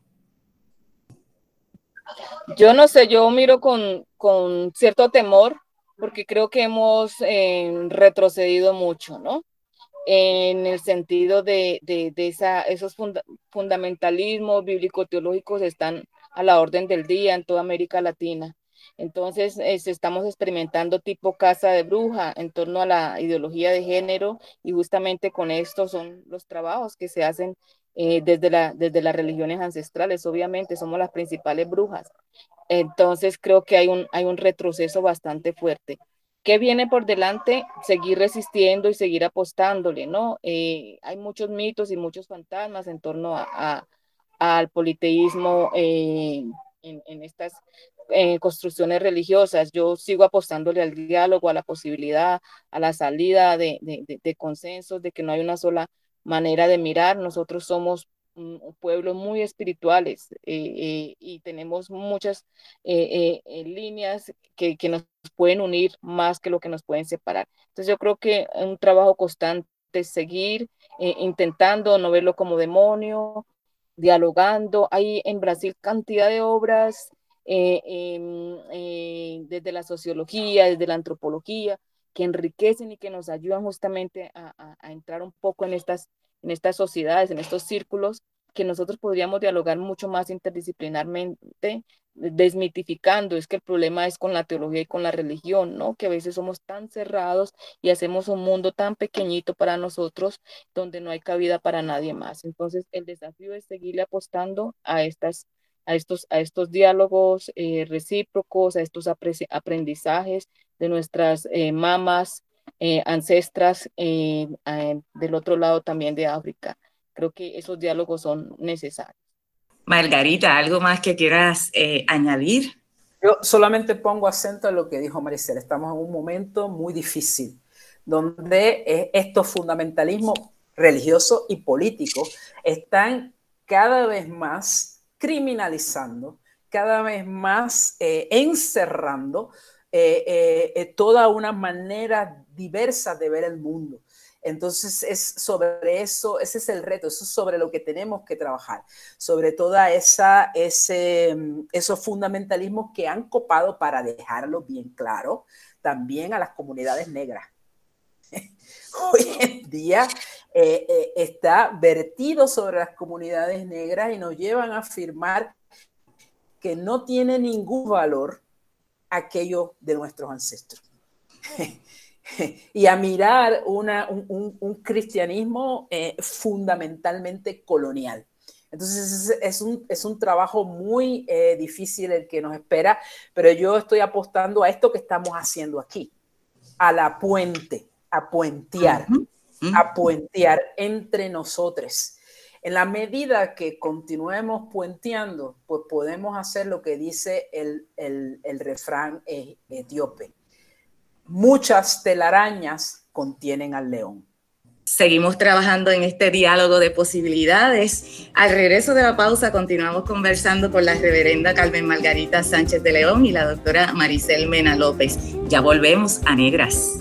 Yo no sé, yo miro con, con cierto temor porque creo que hemos eh, retrocedido mucho, ¿no? En el sentido de, esos fundamentalismos bíblico-teológicos están a la orden del día en toda América Latina. Entonces, estamos experimentando tipo casa de bruja en torno a la ideología de género y justamente con esto son los trabajos que se hacen eh, desde, la, desde las religiones ancestrales. Obviamente somos las principales brujas. Entonces creo que hay un, hay un retroceso bastante fuerte. ¿Qué viene por delante? Seguir resistiendo y seguir apostándole, ¿no? Eh, hay muchos mitos y muchos fantasmas en torno a, al politeísmo eh, en, estas construcciones religiosas. Yo sigo apostándole al diálogo, a la posibilidad, a la salida de, de, de consensos, de que no hay una sola manera de mirar. Nosotros somos pueblos muy espirituales eh, eh, y tenemos muchas eh, líneas que, que, nos pueden unir más que lo que nos pueden separar. Entonces yo creo que un trabajo constante seguir intentando no verlo como demonio, dialogando. Hay en Brasil cantidad de obras em, desde la sociología, desde la antropología, que enriquecen y que nos ayudan justamente a, entrar un poco en estas en estas sociedades, en estos círculos, que nosotros podríamos dialogar mucho más interdisciplinarmente, desmitificando, es que el problema es con la teología y con la religión, ¿no? Que a veces somos tan cerrados y hacemos un mundo tan pequeñito para nosotros donde no hay cabida para nadie más. Entonces, el desafío es seguirle apostando a estas a estos, a estos diálogos eh, recíprocos, a estos aprendizajes de nuestras eh, mamás, eh, ancestras eh, del otro lado también de África. Creo que esos diálogos son necesarios. Margarita, ¿algo más que quieras eh, añadir? Yo solamente pongo acento en lo que dijo Maricel. Estamos en un momento muy difícil, donde estos fundamentalismos religiosos y políticos están cada vez más criminalizando, cada vez más encerrando toda una manera diversa de ver el mundo. Entonces es sobre eso, ese es el reto, eso es sobre lo que tenemos que trabajar, sobre toda esa, ese, mm, esos fundamentalismos que han copado para dejarlo bien claro también a las comunidades negras. Hoy en día eh, eh, está vertido sobre las comunidades negras y nos llevan a afirmar que no tiene ningún valor aquello de nuestros ancestros. y a mirar un, cristianismo eh, fundamentalmente colonial. Entonces es, un, trabajo muy eh, difícil el que nos espera, pero yo estoy apostando a esto que estamos haciendo aquí, a la puente, a puentear, a puentear entre nosotros. En la medida que continuemos puenteando, pues podemos hacer lo que dice el, refrán e, etíope muchas telarañas contienen al león. Seguimos trabajando en este diálogo de posibilidades. Al regreso de la pausa continuamos conversando con la reverenda Carmen Margarita Sánchez de León y la doctora Maricel Mena López. Ya volvemos a Negras.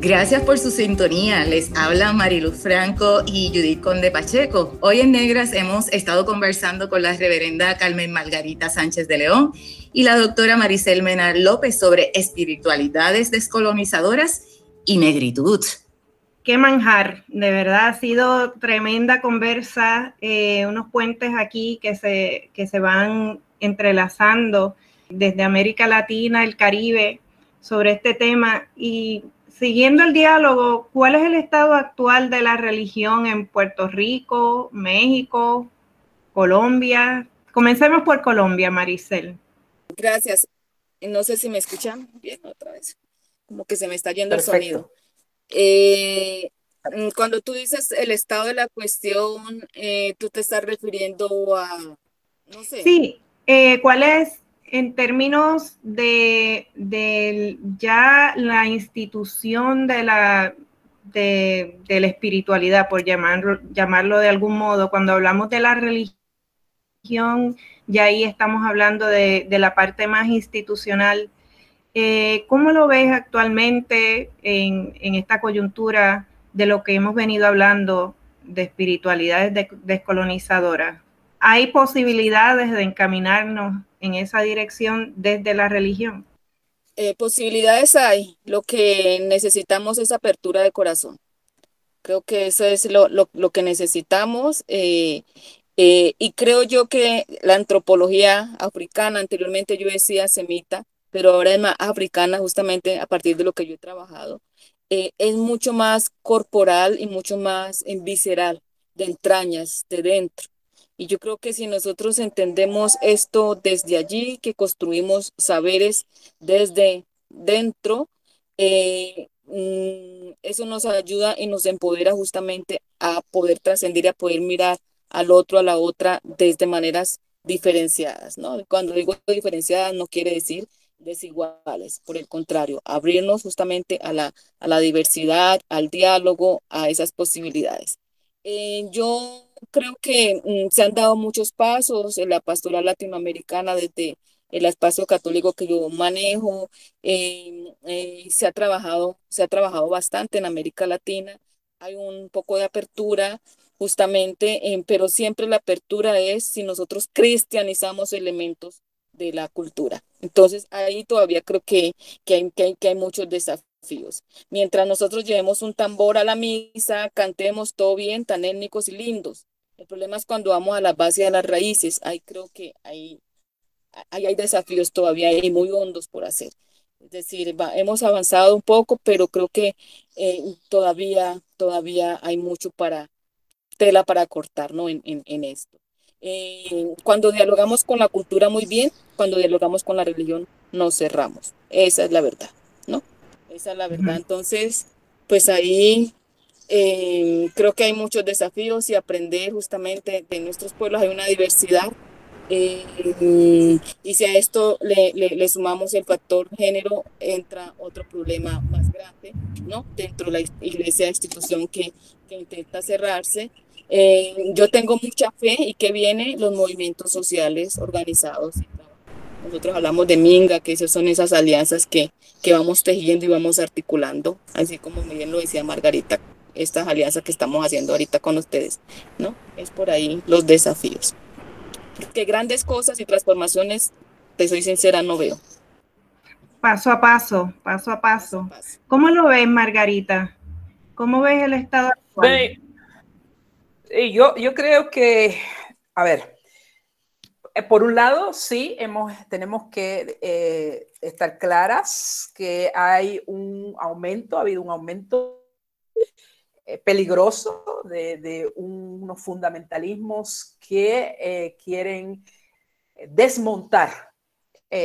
Gracias por su sintonía. Les habla Marilu Franco y Judith Conde Pacheco. Hoy en Negras hemos estado conversando con la reverenda Carmen Margarita Sánchez de León y la doctora Maricel Menar López sobre espiritualidades descolonizadoras y negritud. Qué manjar, de verdad ha sido tremenda conversa, eh, unos puentes aquí que se, que se van entrelazando desde América Latina, el Caribe, sobre este tema y siguiendo el diálogo, ¿cuál es el estado actual de la religión en Puerto Rico, México, Colombia? Comencemos por Colombia, Maricel. Gracias. No sé si me escuchan bien otra vez. Como que se me está yendo el sonido. Eh, mm, cuando tú dices el estado de la cuestión, eh, tú te estás refiriendo a, no sé. Sí, eh, ¿cuál es en términos de, ya la institución de la, de, la espiritualidad, por llamarlo, de algún modo, cuando hablamos de la religión, ya ahí estamos hablando de, la parte más institucional. Eh, ¿Cómo lo ves actualmente en, esta coyuntura de lo que hemos venido hablando de espiritualidades descolonizadoras? ¿Hay posibilidades de encaminarnos en esa dirección desde la religión? Eh, posibilidades hay, lo que necesitamos es apertura de corazón. Creo que eso es lo, que necesitamos eh, eh, y creo yo que la antropología africana, anteriormente yo decía semita, pero ahora es más africana justamente a partir de lo que yo he trabajado, es mucho más corporal y mucho más visceral, de entrañas, de dentro. Y yo creo que si nosotros entendemos esto desde allí, que construimos saberes desde dentro, eh, mm, eso nos ayuda y nos empodera justamente a poder trascender y a poder mirar al otro, a la otra, desde maneras diferenciadas, ¿no? Cuando digo diferenciadas no quiere decir desiguales, por el contrario, abrirnos justamente a la, a la diversidad, al diálogo, a esas posibilidades. Eh, yo creo que mm, se han dado muchos pasos en la pastoral latinoamericana desde el espacio católico que yo manejo. Em, eh, se ha trabajado, se ha trabajado bastante en América Latina. Hay un poco de apertura, justamente, em, pero siempre la apertura es si nosotros cristianizamos elementos de la cultura. Entonces, ahí todavía creo que, que, hay, que, hay, que hay muchos desafíos Mientras nosotros llevemos un tambor a la misa, cantemos todo bien, tan étnicos y lindos. El problema es cuando vamos a la base de las raíces. Ahí creo que hay, hay desafíos todavía y muy hondos por hacer. Es decir, hemos avanzado un poco, pero creo que eh, todavía, todavía hay mucho para tela para cortar ¿no? en, en, esto. Eh, cuando dialogamos con la cultura muy bien, cuando dialogamos con la religión, nos cerramos. Esa es la verdad. Esa es la verdad. Entonces, pues ahí eh, creo que hay muchos desafíos y aprender justamente de nuestros pueblos, hay una diversidad. Eh, y si a esto le, le, sumamos el factor género, entra otro problema más grande, ¿no? Dentro de la iglesia, institución que, que intenta cerrarse. Eh, yo tengo mucha fe y que viene los movimientos sociales organizados. Nosotros hablamos de Minga, que esas son esas alianzas que, que vamos tejiendo y vamos articulando, así como bien lo decía Margarita, estas alianzas que estamos haciendo ahorita con ustedes, ¿no? Es por ahí los desafíos. Que grandes cosas y transformaciones, te soy sincera, no veo. Paso a paso, paso a paso. ¿Cómo lo ves, Margarita? ¿Cómo ves el estado actual? yo, yo creo que, a ver, por un lado, sí, hemos, tenemos que eh, estar claras que hay un aumento, ha habido un aumento eh, peligroso de, unos fundamentalismos que quieren desmontar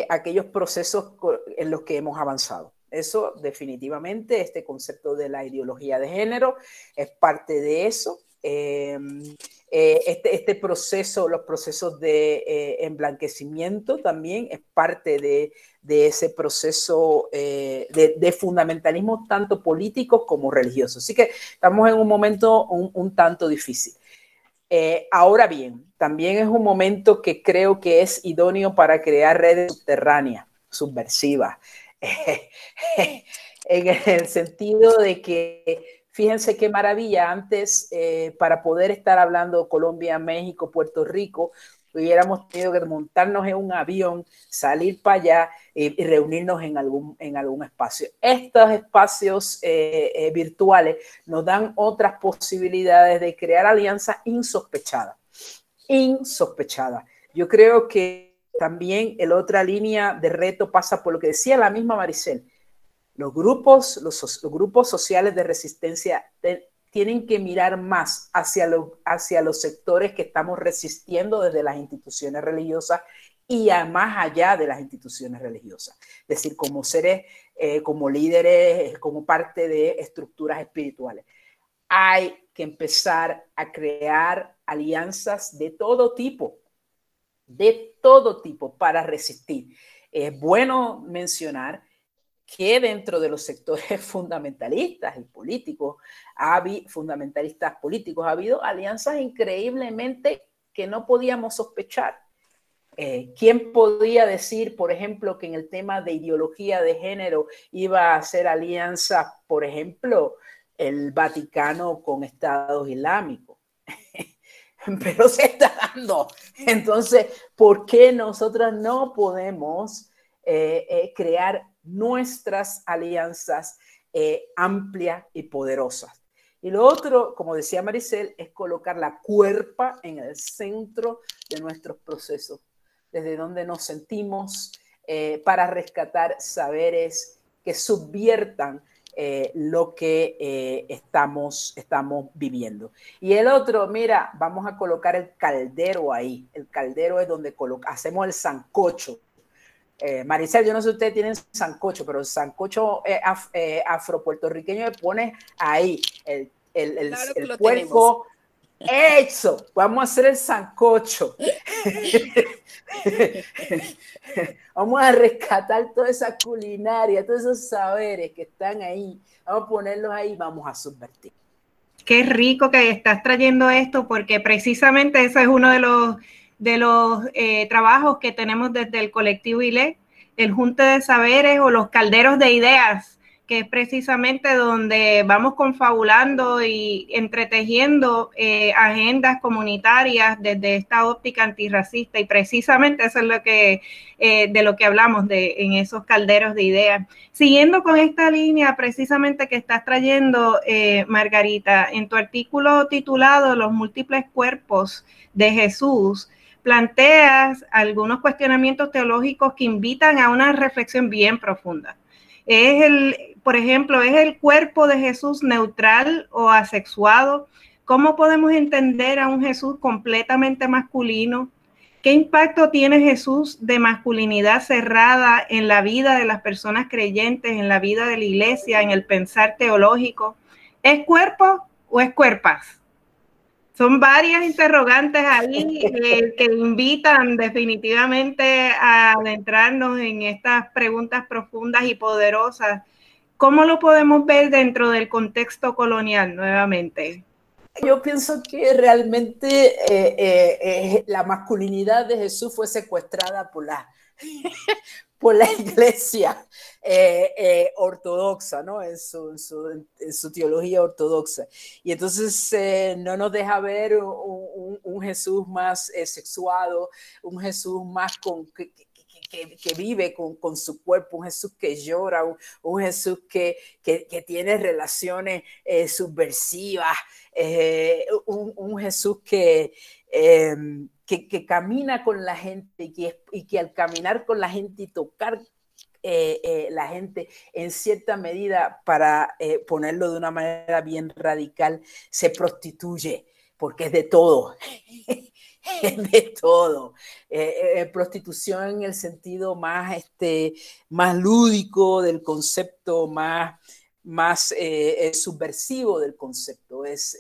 aquellos procesos en los que hemos avanzado. Eso definitivamente, este concepto de la ideología de género es parte de eso. Em, eh, este, este, proceso, los procesos de eh, emblanquecimiento también es parte de, ese proceso eh, de, fundamentalismo tanto político como religioso. Así que estamos en un momento un, tanto difícil. ahora bien, también es un momento que creo que es idóneo para crear redes subterráneas, subversivas, en el sentido de que Fíjense qué maravilla, antes eh, para poder estar hablando Colombia, México, Puerto Rico, hubiéramos tenido que montarnos en un avión, salir para allá y, reunirnos en algún, en algún espacio. Estos espacios eh, eh, virtuales nos dan otras posibilidades de crear alianzas insospechadas, insospechadas. Yo creo que también la otra línea de reto pasa por lo que decía la misma Maricel, los grupos, los, grupos sociales de resistencia tienen que mirar más hacia, hacia los sectores que estamos resistiendo desde las instituciones religiosas y más allá de las instituciones religiosas. Es decir, como seres, eh, como líderes, como parte de estructuras espirituales. Hay que empezar a crear alianzas de todo tipo, de todo tipo para resistir. Es bueno mencionar que dentro de los sectores fundamentalistas y políticos, ha fundamentalistas políticos, ha habido alianzas increíblemente que no podíamos sospechar. Eh, ¿Quién podía decir, por ejemplo, que en el tema de ideología de género iba a hacer alianza, por ejemplo, el Vaticano con Estados Islámicos? Pero se está dando. Entonces, ¿por qué nosotros no podemos eh, eh, crear nuestras alianzas eh, amplias y poderosas. Y lo otro, como decía Maricel, es colocar la cuerpa en el centro de nuestros procesos, desde donde nos sentimos eh, para rescatar saberes que subviertan eh, lo que estamos, estamos viviendo. Y el otro, mira, vamos a colocar el caldero ahí. El caldero es donde hacemos el sancocho eh, Maricel, yo no sé si ustedes tienen sancocho, pero el sancocho eh, eh, afro-puertorriqueño le pone ahí el, el, el, el puerco. Eso, vamos a hacer el sancocho. vamos a rescatar toda esa culinaria, todos esos saberes que están ahí. Vamos a ponerlos ahí y vamos a subvertir. Qué rico que estás trayendo esto, porque precisamente ese es uno de los de los eh, trabajos que tenemos desde el colectivo ILE, el Junte de Saberes o los calderos de ideas, que es precisamente donde vamos confabulando y entretejiendo eh, agendas comunitarias desde esta óptica antirracista y precisamente eso es lo que eh, de lo que hablamos de en esos calderos de ideas. Siguiendo con esta línea precisamente que estás trayendo, Margarita, en tu artículo titulado Los múltiples cuerpos de Jesús, planteas algunos cuestionamientos teológicos que invitan a una reflexión bien profunda. Es el, por ejemplo, ¿es el cuerpo de Jesús neutral o asexuado? ¿Cómo podemos entender a un Jesús completamente masculino? ¿Qué impacto tiene Jesús de masculinidad cerrada en la vida de las personas creyentes, en la vida de la iglesia, en el pensar teológico? ¿Es cuerpo o es cuerpas? Son varias interrogantes ahí eh, que invitan definitivamente a adentrarnos en estas preguntas profundas y poderosas. ¿Cómo lo podemos ver dentro del contexto colonial nuevamente? Yo pienso que realmente eh, eh, la masculinidad de Jesús fue secuestrada por la, por la iglesia eh, eh, ortodoxa, ¿no? En su, teología ortodoxa. Y entonces eh, no nos deja ver un, Jesús más sexuado, un Jesús más con, que, vive con, su cuerpo, un Jesús que llora, un, Jesús que, tiene relaciones subversivas, un, un, Jesús que que, camina con la gente y que, al caminar con la gente y tocar eh, eh, la gente en cierta medida, para eh, ponerlo de una manera bien radical, se prostituye, porque es de todo. de todo. prostitución en el sentido más, este, más lúdico del concepto, más, más subversivo del concepto. Es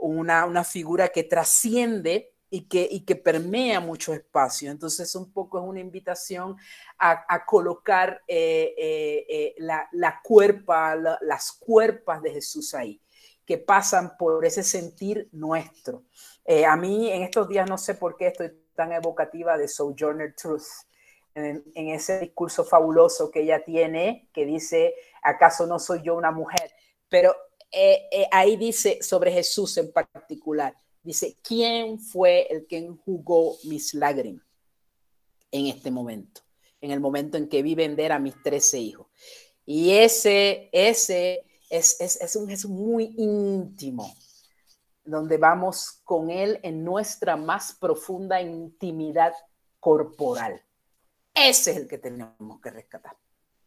una, figura que trasciende y que, y que permea mucho espacio. Entonces, un poco es una invitación a, colocar eh, eh, eh, la, cuerpa, las cuerpas de Jesús ahí, que pasan por ese sentir nuestro. a mí en estos días no sé por qué estoy tan evocativa de Sojourner Truth, en, en ese discurso fabuloso que ella tiene, que dice, ¿acaso no soy yo una mujer? Pero eh, eh, ahí dice sobre Jesús en particular, dice, ¿quién fue el que enjugó mis lágrimas en este momento? En el momento en que vi vender a mis trece hijos. Y ese, ese es, es, es un Jesús muy íntimo, donde vamos con Él en nuestra más profunda intimidad corporal. Ese es el que tenemos que rescatar.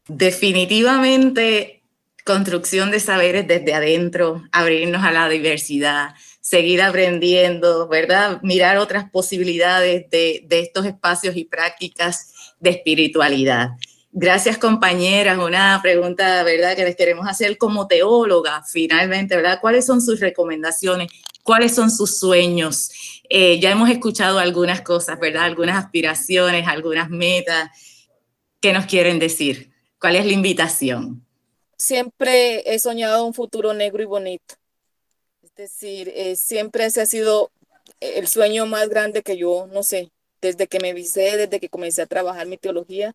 Definitivamente construcción de saberes desde adentro, abrirnos a la diversidad, seguir aprendiendo, ¿verdad? Mirar otras posibilidades de, estos espacios y prácticas de espiritualidad. Gracias compañeras, una pregunta, ¿verdad? Que les queremos hacer como teóloga, finalmente, ¿verdad? ¿Cuáles son sus recomendaciones? ¿Cuáles son sus sueños? Eh, ya hemos escuchado algunas cosas, ¿verdad? Algunas aspiraciones, algunas metas. ¿Qué nos quieren decir? ¿Cuál es la invitación? Siempre he soñado un futuro negro y bonito. Es decir, eh, siempre ese ha sido el sueño más grande que yo, no sé, desde que me visé, desde que comencé a trabajar mi teología,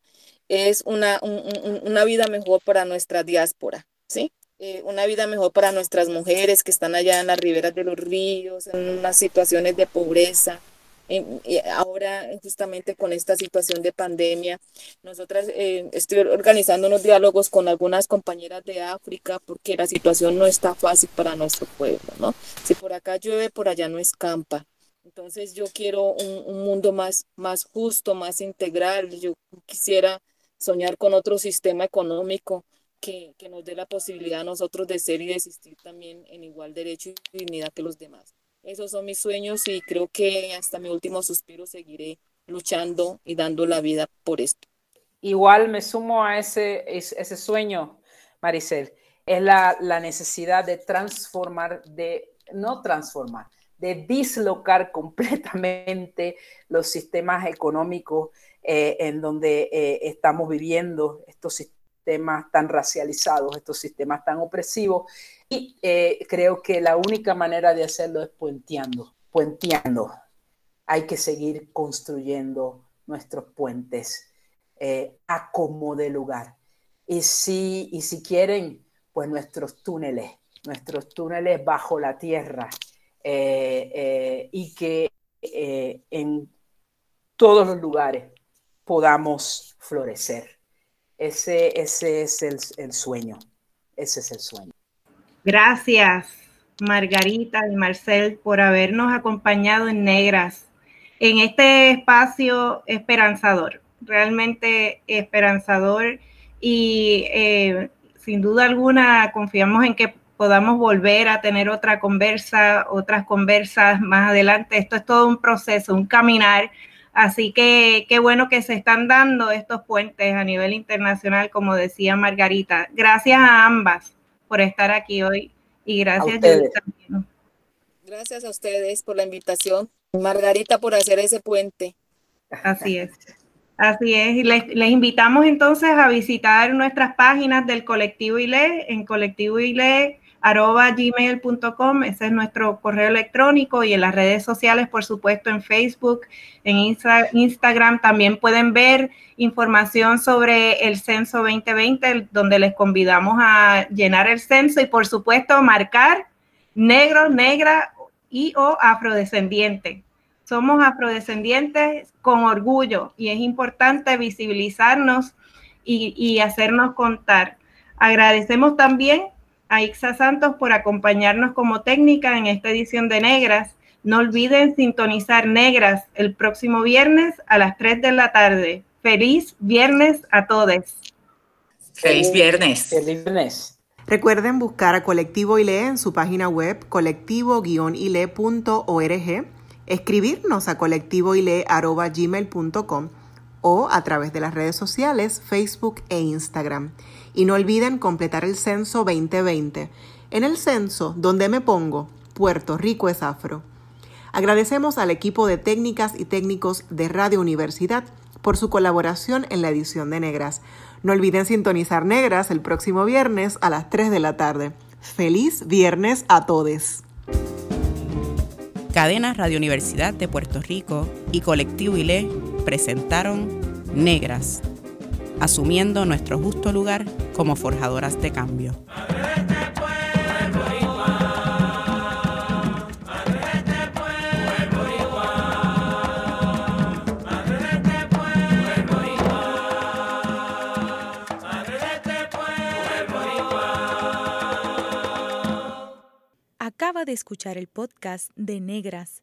es una, una vida mejor para nuestra diáspora, ¿sí? Eh, una vida mejor para nuestras mujeres que están allá en las riberas de los ríos, en unas situaciones de pobreza, ahora justamente con esta situación de pandemia, nosotras eh, estoy organizando unos diálogos con algunas compañeras de África porque la situación no está fácil para nuestro pueblo, ¿no? Si por acá llueve, por allá no escampa. Entonces yo quiero un, mundo más, más justo, más integral. Yo quisiera soñar con otro sistema económico que, que nos dé la posibilidad a nosotros de ser y de existir también en igual derecho y dignidad que los demás. Esos son mis sueños y creo que hasta mi último suspiro seguiré luchando y dando la vida por esto. Igual me sumo a ese, ese sueño, Maricel. Es la, la necesidad de transformar, de no transformar, de dislocar completamente los sistemas económicos eh, en donde eh, estamos viviendo, estos sistemas tan racializados, estos sistemas tan opresivos, y eh, creo que la única manera de hacerlo es puenteando, puenteando. Hay que seguir construyendo nuestros puentes eh, a como de lugar. Y si, y si quieren, pues nuestros túneles, nuestros túneles bajo la tierra eh, y que en todos los lugares podamos florecer. Ese, ese es el, el sueño, ese es el sueño. Gracias, Margarita y Marcel, por habernos acompañado en Negras, en este espacio esperanzador, realmente esperanzador y eh, sin duda alguna confiamos en que podamos volver a tener otra conversa, otras conversas más adelante. Esto es todo un proceso, un caminar. Así que qué bueno que se están dando estos puentes a nivel internacional, como decía Margarita. Gracias a ambas por estar aquí hoy y gracias a Gracias a ustedes por la invitación. Margarita por hacer ese puente. Así es. Así es, les, les, invitamos entonces a visitar nuestras páginas del colectivo ILE en colectivoile.gmail.com, ese es nuestro correo electrónico y en las redes sociales, por supuesto, en Facebook, en Instagram también pueden ver información sobre el censo 2020, donde les convidamos a llenar el censo y, por supuesto, marcar negro, negra y o afrodescendiente somos afrodescendientes con orgullo y es importante visibilizarnos y, hacernos contar. Agradecemos también a Ixa Santos por acompañarnos como técnica en esta edición de Negras. No olviden sintonizar Negras el próximo viernes a las 3 de la tarde. Feliz viernes a todos. Feliz viernes. Feliz viernes. Recuerden buscar a Colectivo ILE en su página web colectivo-ile.org escribirnos a colectivoile.gmail.com o a través de las redes sociales Facebook e Instagram. Y no olviden completar el censo 2020. En el censo, donde me pongo, Puerto Rico es afro. Agradecemos al equipo de técnicas y técnicos de Radio Universidad por su colaboración en la edición de Negras. No olviden sintonizar Negras el próximo viernes a las 3 de la tarde. Feliz viernes a todos. Cadena Radio Universidad de Puerto Rico y Colectivo ILE presentaron Negras, asumiendo nuestro justo lugar como forjadoras de cambio. Acaba de escuchar el podcast de Negras.